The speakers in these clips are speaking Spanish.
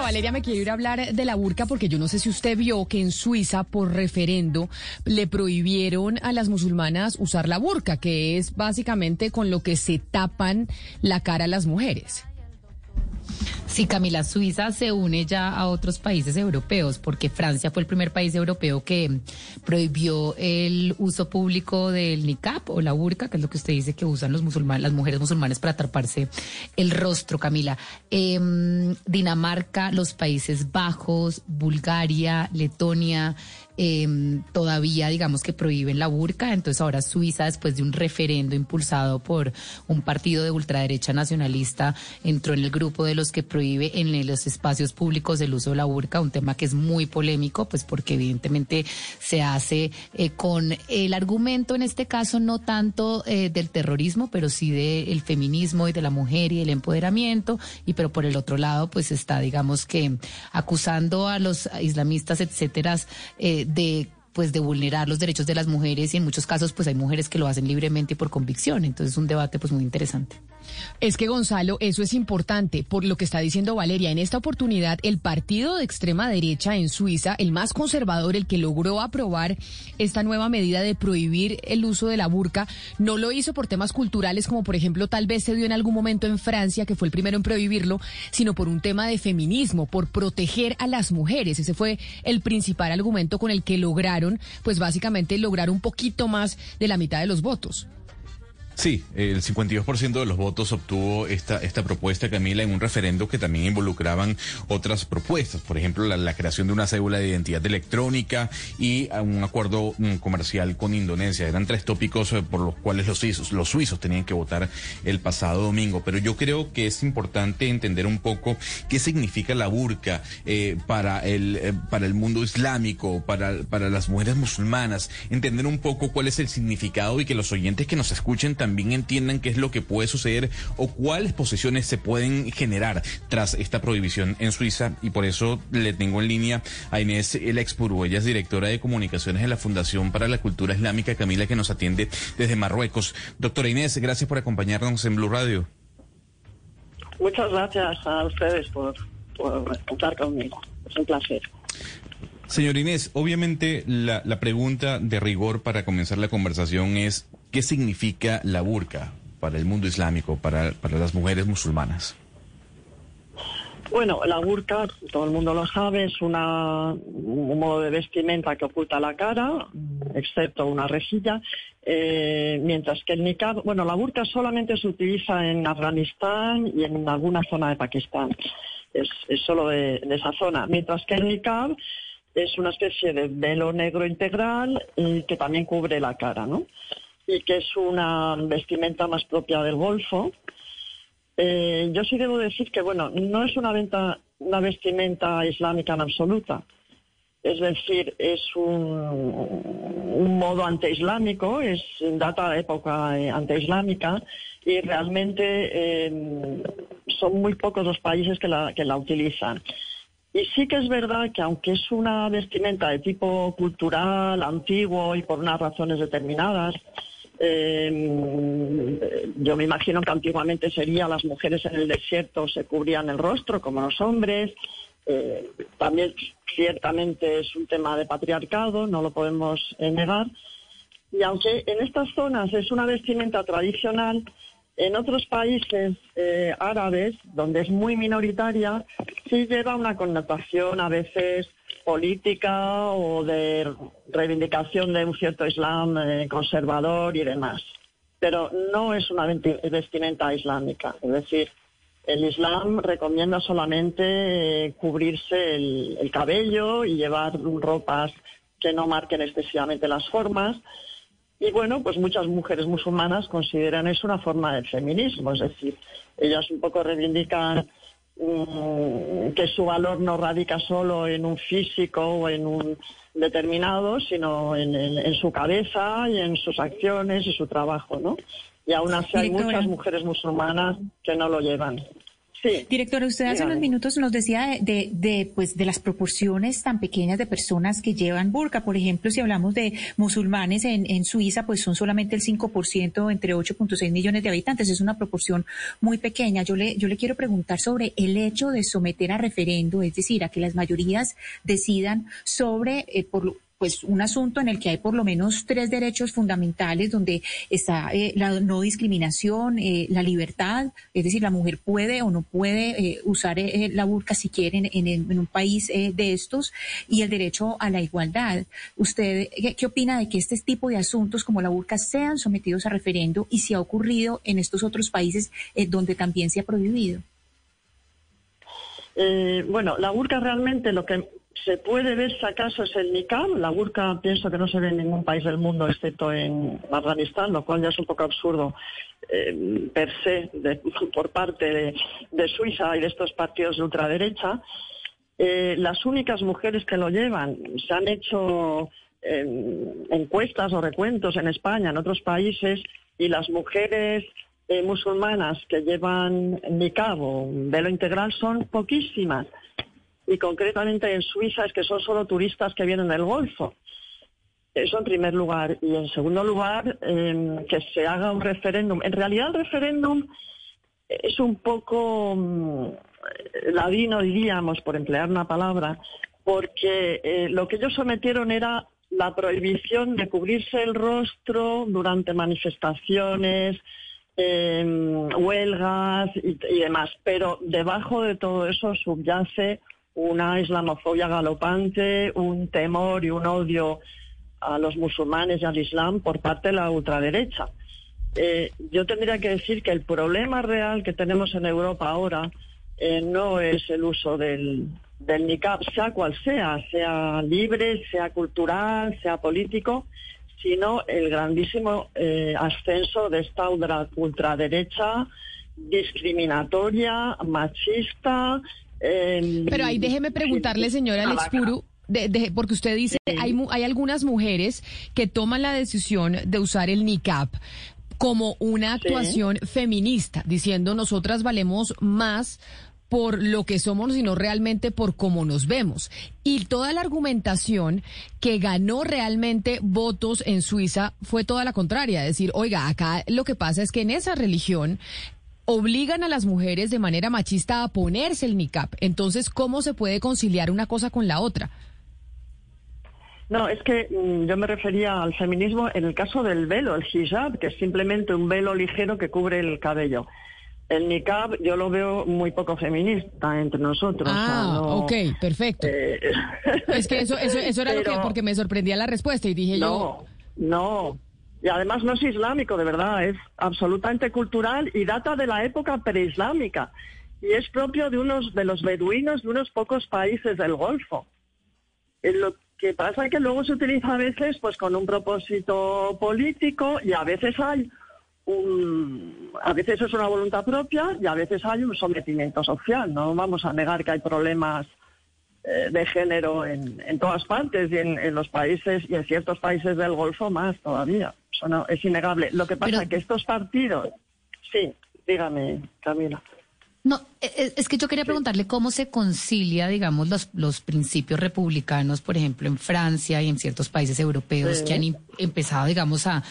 Valeria, me quiero ir a hablar de la burka porque yo no sé si usted vio que en Suiza, por referendo, le prohibieron a las musulmanas usar la burka, que es básicamente con lo que se tapan la cara a las mujeres. Sí, Camila, Suiza se une ya a otros países europeos porque Francia fue el primer país europeo que prohibió el uso público del niqab o la burka, que es lo que usted dice que usan los musulmanes, las mujeres musulmanes para taparse el rostro, Camila. Eh, Dinamarca, los Países Bajos, Bulgaria, Letonia, eh, todavía digamos que prohíben la burka, entonces ahora Suiza después de un referendo impulsado por un partido de ultraderecha nacionalista entró en el grupo de los que prohíbe en los espacios públicos el uso de la burka, un tema que es muy polémico, pues porque evidentemente se hace eh, con el argumento en este caso no tanto eh, del terrorismo, pero sí del feminismo y de la mujer y el empoderamiento, y pero por el otro lado pues está digamos que acusando a los islamistas, etcétera, eh, de pues de vulnerar los derechos de las mujeres y en muchos casos pues hay mujeres que lo hacen libremente y por convicción. Entonces es un debate pues muy interesante. Es que Gonzalo, eso es importante por lo que está diciendo Valeria. En esta oportunidad, el partido de extrema derecha en Suiza, el más conservador, el que logró aprobar esta nueva medida de prohibir el uso de la burka, no lo hizo por temas culturales, como por ejemplo tal vez se dio en algún momento en Francia, que fue el primero en prohibirlo, sino por un tema de feminismo, por proteger a las mujeres. Ese fue el principal argumento con el que lograron, pues básicamente lograr un poquito más de la mitad de los votos. Sí, el 52% de los votos obtuvo esta, esta propuesta, Camila, en un referendo que también involucraban otras propuestas, por ejemplo, la, creación de una cédula de identidad electrónica y un acuerdo mm, comercial con Indonesia. Eran tres tópicos eh, por los cuales los suizos, los suizos tenían que votar el pasado domingo. Pero yo creo que es importante entender un poco qué significa la burka eh, para, el, eh, para el mundo islámico, para, para las mujeres musulmanas, entender un poco cuál es el significado y que los oyentes que nos escuchen también entiendan qué es lo que puede suceder o cuáles posiciones se pueden generar tras esta prohibición en Suiza. Y por eso le tengo en línea a Inés El Expuru. Ella es directora de comunicaciones de la Fundación para la Cultura Islámica, Camila, que nos atiende desde Marruecos. Doctora Inés, gracias por acompañarnos en Blue Radio. Muchas gracias a ustedes por, por contar conmigo. Es un placer. Señor Inés, obviamente la, la, pregunta de rigor para comenzar la conversación es ¿Qué significa la burka para el mundo islámico, para, para las mujeres musulmanas? Bueno, la burka, todo el mundo lo sabe, es una, un modo de vestimenta que oculta la cara, excepto una rejilla, eh, mientras que el niqab, bueno, la burka solamente se utiliza en Afganistán y en alguna zona de Pakistán, es, solo de, de, esa zona, mientras que el niqab es una especie de velo negro integral y que también cubre la cara, ¿no? Y que es una vestimenta más propia del Golfo. Eh, yo sí debo decir que, bueno, no es una, venta, una vestimenta islámica en absoluta. Es decir, es un, un modo antiislámico, es data de época eh, antiislámica y realmente eh, son muy pocos los países que la, que la utilizan. Y sí que es verdad que aunque es una vestimenta de tipo cultural, antiguo y por unas razones determinadas, eh, yo me imagino que antiguamente sería las mujeres en el desierto se cubrían el rostro como los hombres. Eh, también ciertamente es un tema de patriarcado, no lo podemos eh, negar. Y aunque en estas zonas es una vestimenta tradicional, en otros países árabes, donde es muy minoritaria, sí lleva una connotación a veces política o de reivindicación de un cierto Islam eh, conservador y demás. Pero no es una vestimenta islámica. Es decir, el Islam recomienda solamente eh, cubrirse el, el cabello y llevar ropas que no marquen excesivamente las formas. Y bueno, pues muchas mujeres musulmanas consideran eso una forma de feminismo, es decir, ellas un poco reivindican que su valor no radica solo en un físico o en un determinado, sino en, en- en su cabeza y en sus acciones y su trabajo, ¿no? Y aún así hay muchas mujeres musulmanas que no lo llevan. Sí. Directora, usted hace Dígame. unos minutos nos decía de, de, de, pues, de las proporciones tan pequeñas de personas que llevan burka. Por ejemplo, si hablamos de musulmanes en, en Suiza, pues son solamente el 5% entre 8.6 millones de habitantes. Es una proporción muy pequeña. Yo le, yo le quiero preguntar sobre el hecho de someter a referendo, es decir, a que las mayorías decidan sobre, eh, por lo- pues un asunto en el que hay por lo menos tres derechos fundamentales donde está eh, la no discriminación, eh, la libertad, es decir, la mujer puede o no puede eh, usar la burka si quiere en, un país de estos y el derecho a la igualdad. ¿Usted qué, qué opina de que este tipo de asuntos como la burka sean sometidos a referendo y si ha ocurrido en estos otros países donde también se ha prohibido? Bueno, la burka realmente lo que se puede ver si acaso es el niqab. La burka pienso que no se ve en ningún país del mundo excepto en Afganistán, lo cual ya es un poco absurdo eh, per se por parte de, Suiza y de estos partidos de ultraderecha. Eh, las únicas mujeres que lo llevan se han hecho eh, encuestas o recuentos en España, en otros países, y las mujeres eh, musulmanas que llevan niqab o velo integral son poquísimas. Y concretamente en Suiza es que son solo turistas que vienen del Golfo. Eso en primer lugar. Y en segundo lugar, eh, que se haga un referéndum. En realidad el referéndum es un poco mm, ladino, diríamos, por emplear una palabra, porque eh, lo que ellos sometieron era la prohibición de cubrirse el rostro durante manifestaciones, eh, huelgas y demás. Pero debajo de todo eso subyace una islamofobia galopante, un temor y un odio a los musulmanes y al Islam por parte de la ultraderecha. Eh, yo tendría que decir que el problema real que tenemos en Europa ahora eh, no es el uso del, del niqab, sea cual sea, sea libre, sea cultural, sea político, sino el grandísimo eh, ascenso de esta ultra- ultraderecha discriminatoria, machista. Pero ahí déjeme preguntarle, señora Alex. Puru, de- de- porque usted dice, hay, mu- hay algunas mujeres que toman la decisión de usar el niqab como una actuación feminista, diciendo nosotras valemos más por lo que somos, sino realmente por cómo nos vemos. Y toda la argumentación que ganó realmente votos en Suiza fue toda la contraria, decir, oiga, acá lo que pasa es que en esa religión obligan a las mujeres de manera machista a ponerse el niqab. Entonces, ¿cómo se puede conciliar una cosa con la otra? No, es que mm, yo me refería al feminismo en el caso del velo, el hijab, que es simplemente un velo ligero que cubre el cabello. El niqab yo lo veo muy poco feminista entre nosotros. o sea, Ah, no- ok, perfecto. eh, Es que eso, eso, eso era lo que, porque me sorprendía la respuesta y dije yo, No, no. Y además no es islámico, de verdad, es absolutamente cultural y data de la época preislámica. Y es propio de unos de los beduinos de unos pocos países del Golfo. Eh, Lo que pasa es que luego se utiliza a veces pues con un propósito político y a veces hay un, a veces es una voluntad propia y a veces hay un sometimiento social. No vamos a negar que hay problemas de género en, en todas partes y en, en los países y en ciertos países del Golfo más todavía. Eso no, es innegable. Lo que pasa Pero- es que estos partidos, sí, dígame, Camila. No, e- e- es que yo quería preguntarle cómo se concilia, digamos, los, los principios republicanos, por ejemplo, en Francia y en ciertos países europeos Sí. que han empezado, digamos, a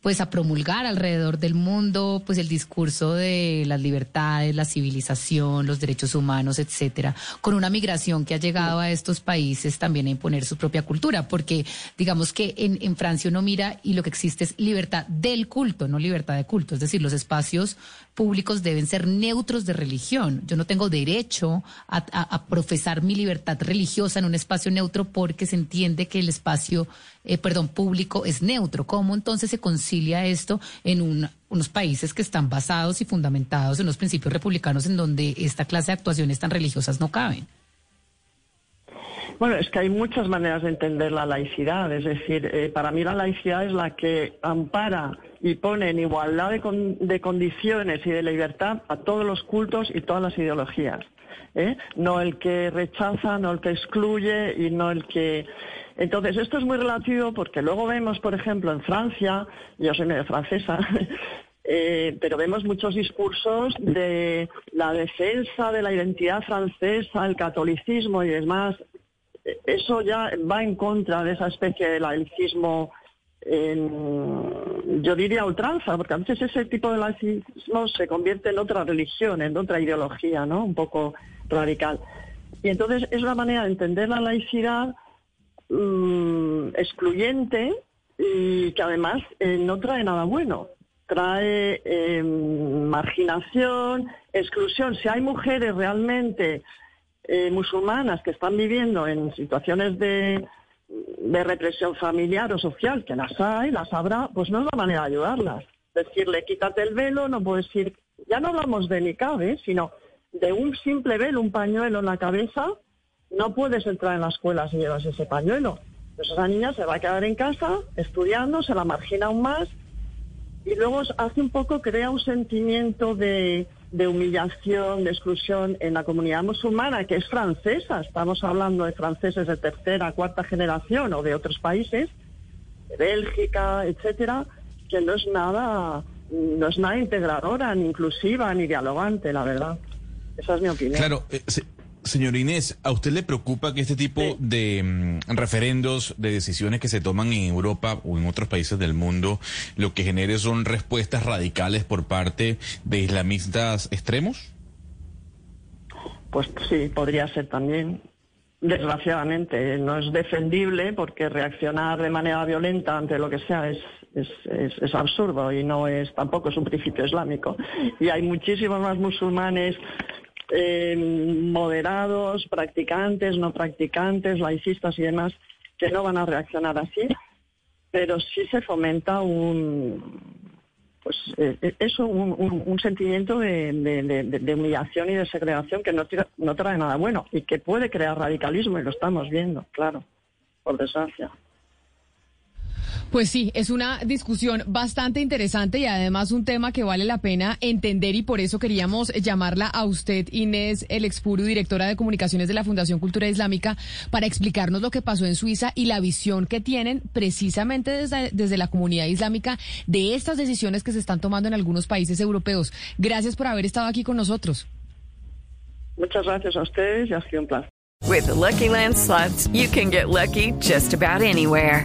pues a promulgar alrededor del mundo pues el discurso de las libertades, la civilización, los derechos humanos, etcétera, con una migración que ha llegado a estos países también a imponer su propia cultura, porque digamos que en, en Francia uno mira y lo que existe es libertad del culto, no libertad de culto, es decir, los espacios públicos deben ser neutros de religión. Yo no tengo derecho a, profesar mi libertad religiosa en un espacio neutro porque se entiende que el espacio, eh, perdón, público es neutro. ¿Cómo entonces se concilia esto en un- unos países que están basados y fundamentados en los principios republicanos en donde esta clase de actuaciones tan religiosas no caben? Bueno, es que hay muchas maneras de entender la laicidad. Es decir, eh, para mí la laicidad es la que ampara y pone en igualdad de, con- de condiciones y de libertad a todos los cultos y todas las ideologías. ¿eh? No el que rechaza, no el que excluye y no el que... Entonces, esto es muy relativo porque luego vemos, por ejemplo, en Francia, yo soy medio francesa, eh, pero vemos muchos discursos de la defensa de la identidad francesa, el catolicismo y demás. Eso ya va en contra de esa especie de laicismo, en- yo diría ultranza, porque a veces ese tipo de laicismo se convierte en otra religión, en otra ideología, ¿no? Un poco radical. Y entonces es una manera de entender la laicidad mm, excluyente y que además eh, no trae nada bueno. Trae eh, marginación, exclusión. Si hay mujeres realmente eh, musulmanas que están viviendo en situaciones de, de represión familiar o social, que las hay, las habrá, pues no es la manera de ayudarlas. Decirle, quítate el velo, no puedes ir. Ya no hablamos de niqab, ¿eh? sino de un simple velo, un pañuelo en la cabeza, no puedes entrar en la escuela si llevas ese pañuelo. Pues esa niña se va a quedar en casa estudiando, se la margina aún más y luego hace un poco crea un sentimiento de, de humillación, de exclusión en la comunidad musulmana, que es francesa. Estamos hablando de franceses de tercera, cuarta generación o de otros países, de Bélgica, etcétera, que no es nada, no es nada integradora, ni inclusiva, ni dialogante, la verdad. Esa es mi opinión. Claro, eh, se- señor Inés, ¿a usted le preocupa que este tipo Sí. de mm, referendos, de decisiones que se toman en Europa o en otros países del mundo, lo que genere son respuestas radicales por parte de islamistas extremos? Pues sí, podría ser también. Desgraciadamente, no es defendible porque reaccionar de manera violenta ante lo que sea es, es, es- es absurdo y no es tampoco es un principio islámico. Y hay muchísimos más musulmanes eh, moderados, practicantes, no practicantes, laicistas y demás que no van a reaccionar así, pero sí se fomenta un pues eh, eh, eso, un, sentimiento de- de humillación y de segregación que no, tira- no trae nada bueno y que puede crear radicalismo y lo estamos viendo, claro, por desgracia. Pues sí, es una discusión bastante interesante y además un tema que vale la pena entender y por eso queríamos llamarla a usted, Inés El Expuru, directora de comunicaciones de la Fundación Cultura Islámica, para explicarnos lo que pasó en Suiza y la visión que tienen precisamente desde, desde la comunidad islámica de estas decisiones que se están tomando en algunos países europeos. Gracias por haber estado aquí con nosotros. Muchas gracias a ustedes y ha sido un placer. With the Lucky Land slots, you can get lucky just about anywhere.